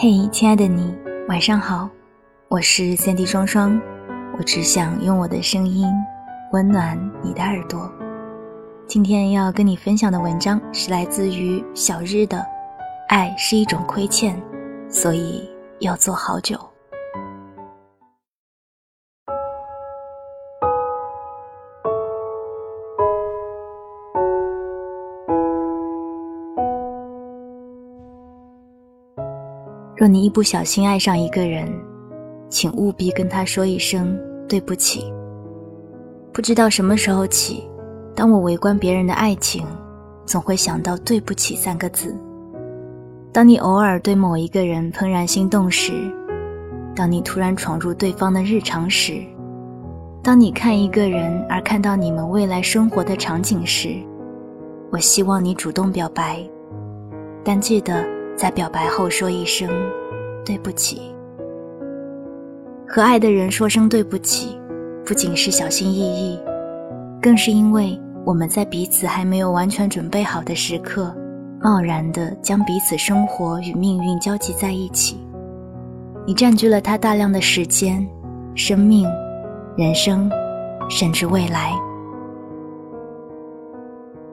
嘿，亲爱的你，晚上好，我是三 D 双双，我只想用我的声音温暖你的耳朵。今天要跟你分享的文章是来自于小日的《爱是一种亏欠，所以要做好久》。若你一不小心爱上一个人，请务必跟他说一声对不起。不知道什么时候起，当我围观别人的爱情，总会想到“对不起”三个字。当你偶尔对某一个人怦然心动时，当你突然闯入对方的日常时，当你看一个人而看到你们未来生活的场景时，我希望你主动表白，但记得。在表白后说一声对不起，和爱的人说声对不起，不仅是小心翼翼，更是因为我们在彼此还没有完全准备好的时刻，贸然的将彼此生活与命运交集在一起。你占据了他大量的时间、生命、人生，甚至未来。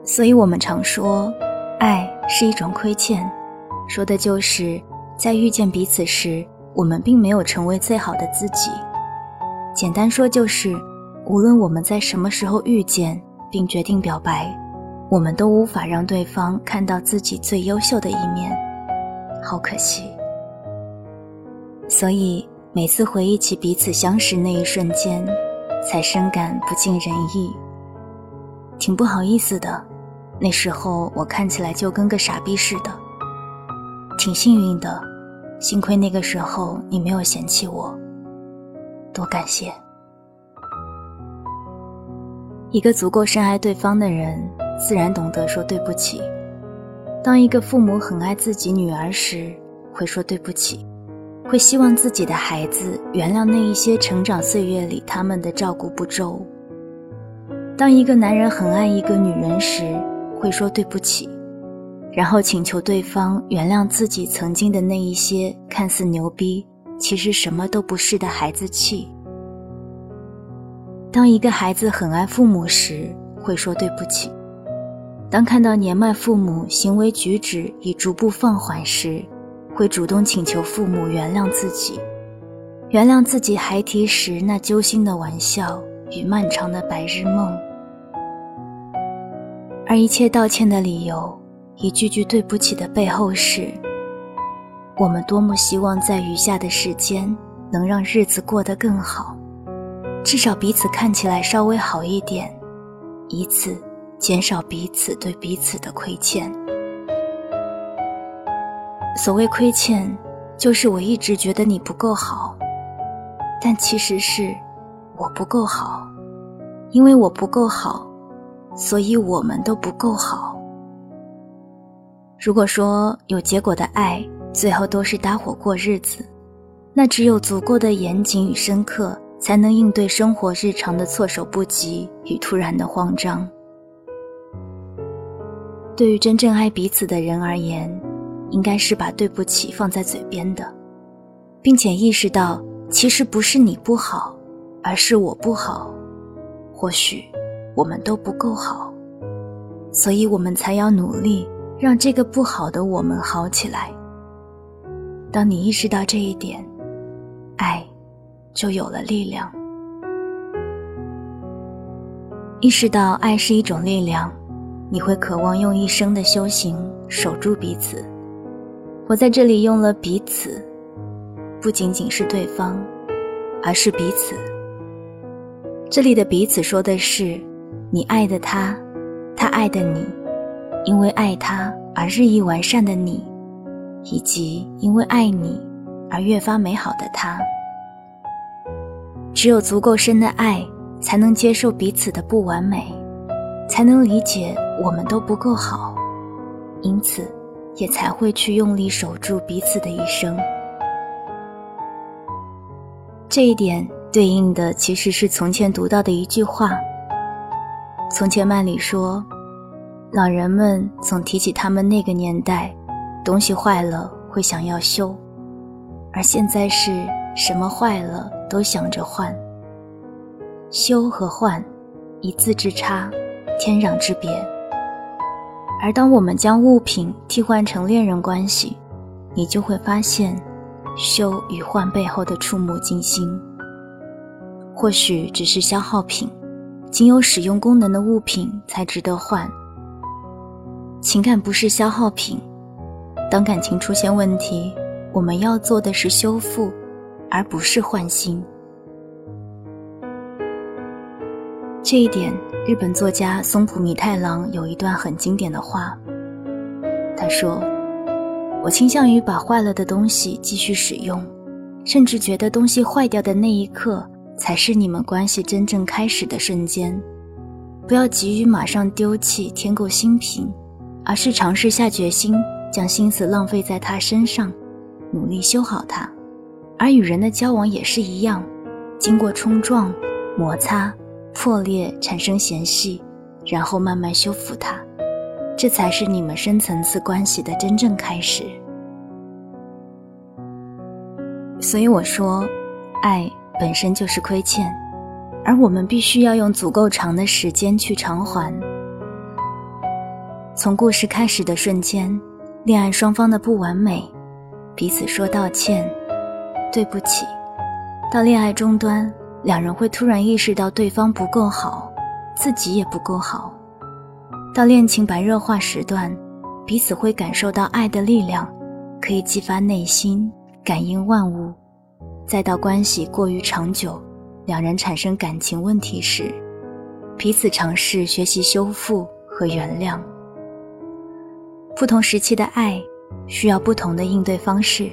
所以我们常说，爱是一种亏欠。说的就是在遇见彼此时，我们并没有成为最好的自己。简单说就是，无论我们在什么时候遇见并决定表白，我们都无法让对方看到自己最优秀的一面，好可惜。所以每次回忆起彼此相识那一瞬间，才深感不尽人意。挺不好意思的，那时候我看起来就跟个傻逼似的。挺幸运的，幸亏那个时候你没有嫌弃我，多感谢。一个足够深爱对方的人，自然懂得说对不起。当一个父母很爱自己女儿时，会说对不起，会希望自己的孩子原谅那一些成长岁月里他们的照顾不周。当一个男人很爱一个女人时，会说对不起。然后请求对方原谅自己曾经的那一些看似牛逼，其实什么都不是的孩子气。当一个孩子很爱父母时，会说对不起；当看到年迈父母行为举止已逐步放缓时，会主动请求父母原谅自己，原谅自己孩提时那揪心的玩笑与漫长的白日梦。而一切道歉的理由。一句句对不起的背后是，我们多么希望在余下的时间能让日子过得更好，至少彼此看起来稍微好一点，以此减少彼此对彼此的亏欠。所谓亏欠，就是我一直觉得你不够好，但其实是我不够好，因为我不够好，所以我们都不够好。如果说有结果的爱最后都是搭伙过日子，那只有足够的严谨与深刻，才能应对生活日常的措手不及与突然的慌张。对于真正爱彼此的人而言，应该是把对不起放在嘴边的，并且意识到其实不是你不好，而是我不好。或许我们都不够好，所以我们才要努力。让这个不好的我们好起来。当你意识到这一点，爱就有了力量。意识到爱是一种力量，你会渴望用一生的修行守住彼此。我在这里用了“彼此”，不仅仅是对方，而是彼此。这里的“彼此”说的是你爱的他，他爱的你。因为爱他而日益完善的你，以及因为爱你而越发美好的他。只有足够深的爱，才能接受彼此的不完美，才能理解我们都不够好，因此也才会去用力守住彼此的一生。这一点对应的其实是从前读到的一句话。从前慢里说。老人们总提起他们那个年代，东西坏了会想要修，而现在是什么坏了都想着换。修和换，一字之差，天壤之别。而当我们将物品替换成恋人关系，你就会发现，修与换背后的触目惊心。或许只是消耗品，仅有使用功能的物品才值得换。情感不是消耗品，当感情出现问题，我们要做的是修复，而不是换新。这一点，日本作家松浦弥太郎有一段很经典的话。他说：“我倾向于把坏了的东西继续使用，甚至觉得东西坏掉的那一刻才是你们关系真正开始的瞬间。不要急于马上丢弃添购新品，而是尝试下决心，将心思浪费在他身上，努力修好他。而与人的交往也是一样，经过冲撞、摩擦。”破裂产生嫌隙，然后慢慢修复它，这才是你们深层次关系的真正开始。所以我说，爱本身就是亏欠，而我们必须要用足够长的时间去偿还。从故事开始的瞬间，恋爱双方的不完美，彼此说道歉、对不起，到恋爱终端。两人会突然意识到对方不够好，自己也不够好。到恋情白热化时段，彼此会感受到爱的力量，可以激发内心，感应万物。再到关系过于长久，两人产生感情问题时，彼此尝试学习修复和原谅。不同时期的爱需要不同的应对方式，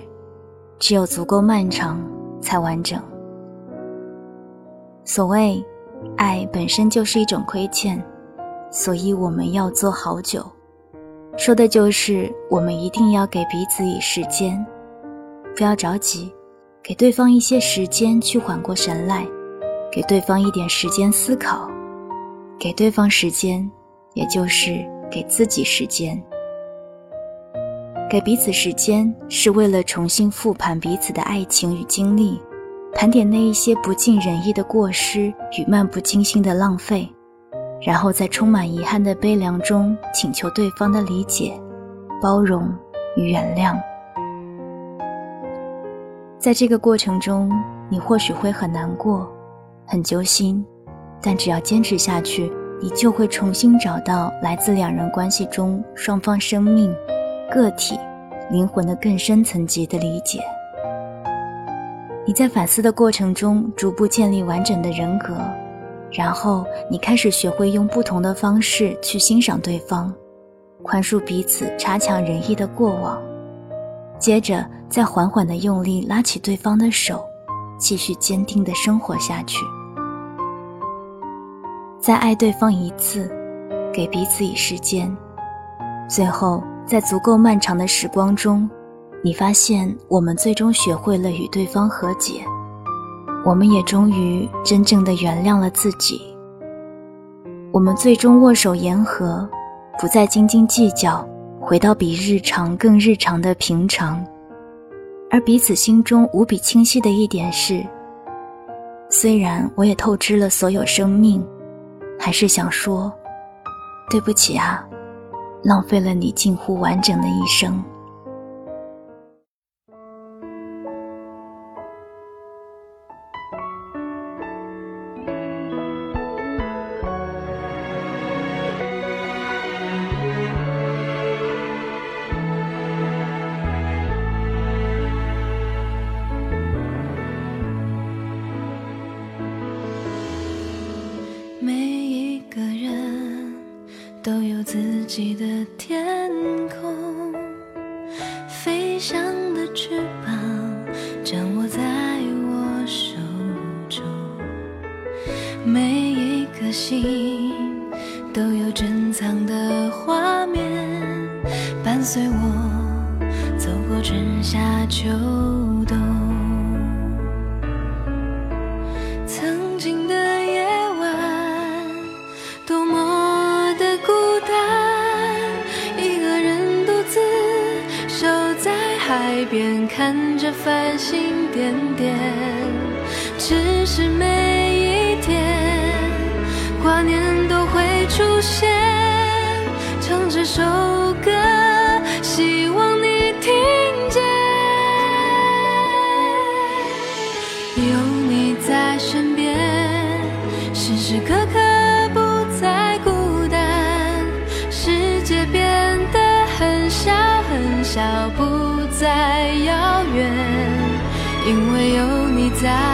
只有足够漫长，才完整。所谓，爱本身就是一种亏欠，所以我们要做好久。说的就是我们一定要给彼此以时间，不要着急，给对方一些时间去缓过神来，给对方一点时间思考，给对方时间，也就是给自己时间。给彼此时间，是为了重新复盘彼此的爱情与经历。盘点那一些不尽人意的过失与漫不经心的浪费，然后在充满遗憾的悲凉中请求对方的理解、包容与原谅。在这个过程中，你或许会很难过、很揪心，但只要坚持下去，你就会重新找到来自两人关系中双方生命、个体、灵魂的更深层级的理解。你在反思的过程中，逐步建立完整的人格，然后你开始学会用不同的方式去欣赏对方，宽恕彼此差强人意的过往，接着再缓缓地用力拉起对方的手，继续坚定地生活下去。再爱对方一次，给彼此以时间，最后在足够漫长的时光中。你发现，我们最终学会了与对方和解，我们也终于真正的原谅了自己。我们最终握手言和，不再斤斤计较，回到比日常更日常的平常。而彼此心中无比清晰的一点是：虽然我也透支了所有生命，还是想说，对不起啊，浪费了你近乎完整的一生。都有自己的天空，飞翔的翅膀掌握在我手中，每一颗心都有珍藏的画面，伴随我走过春夏秋有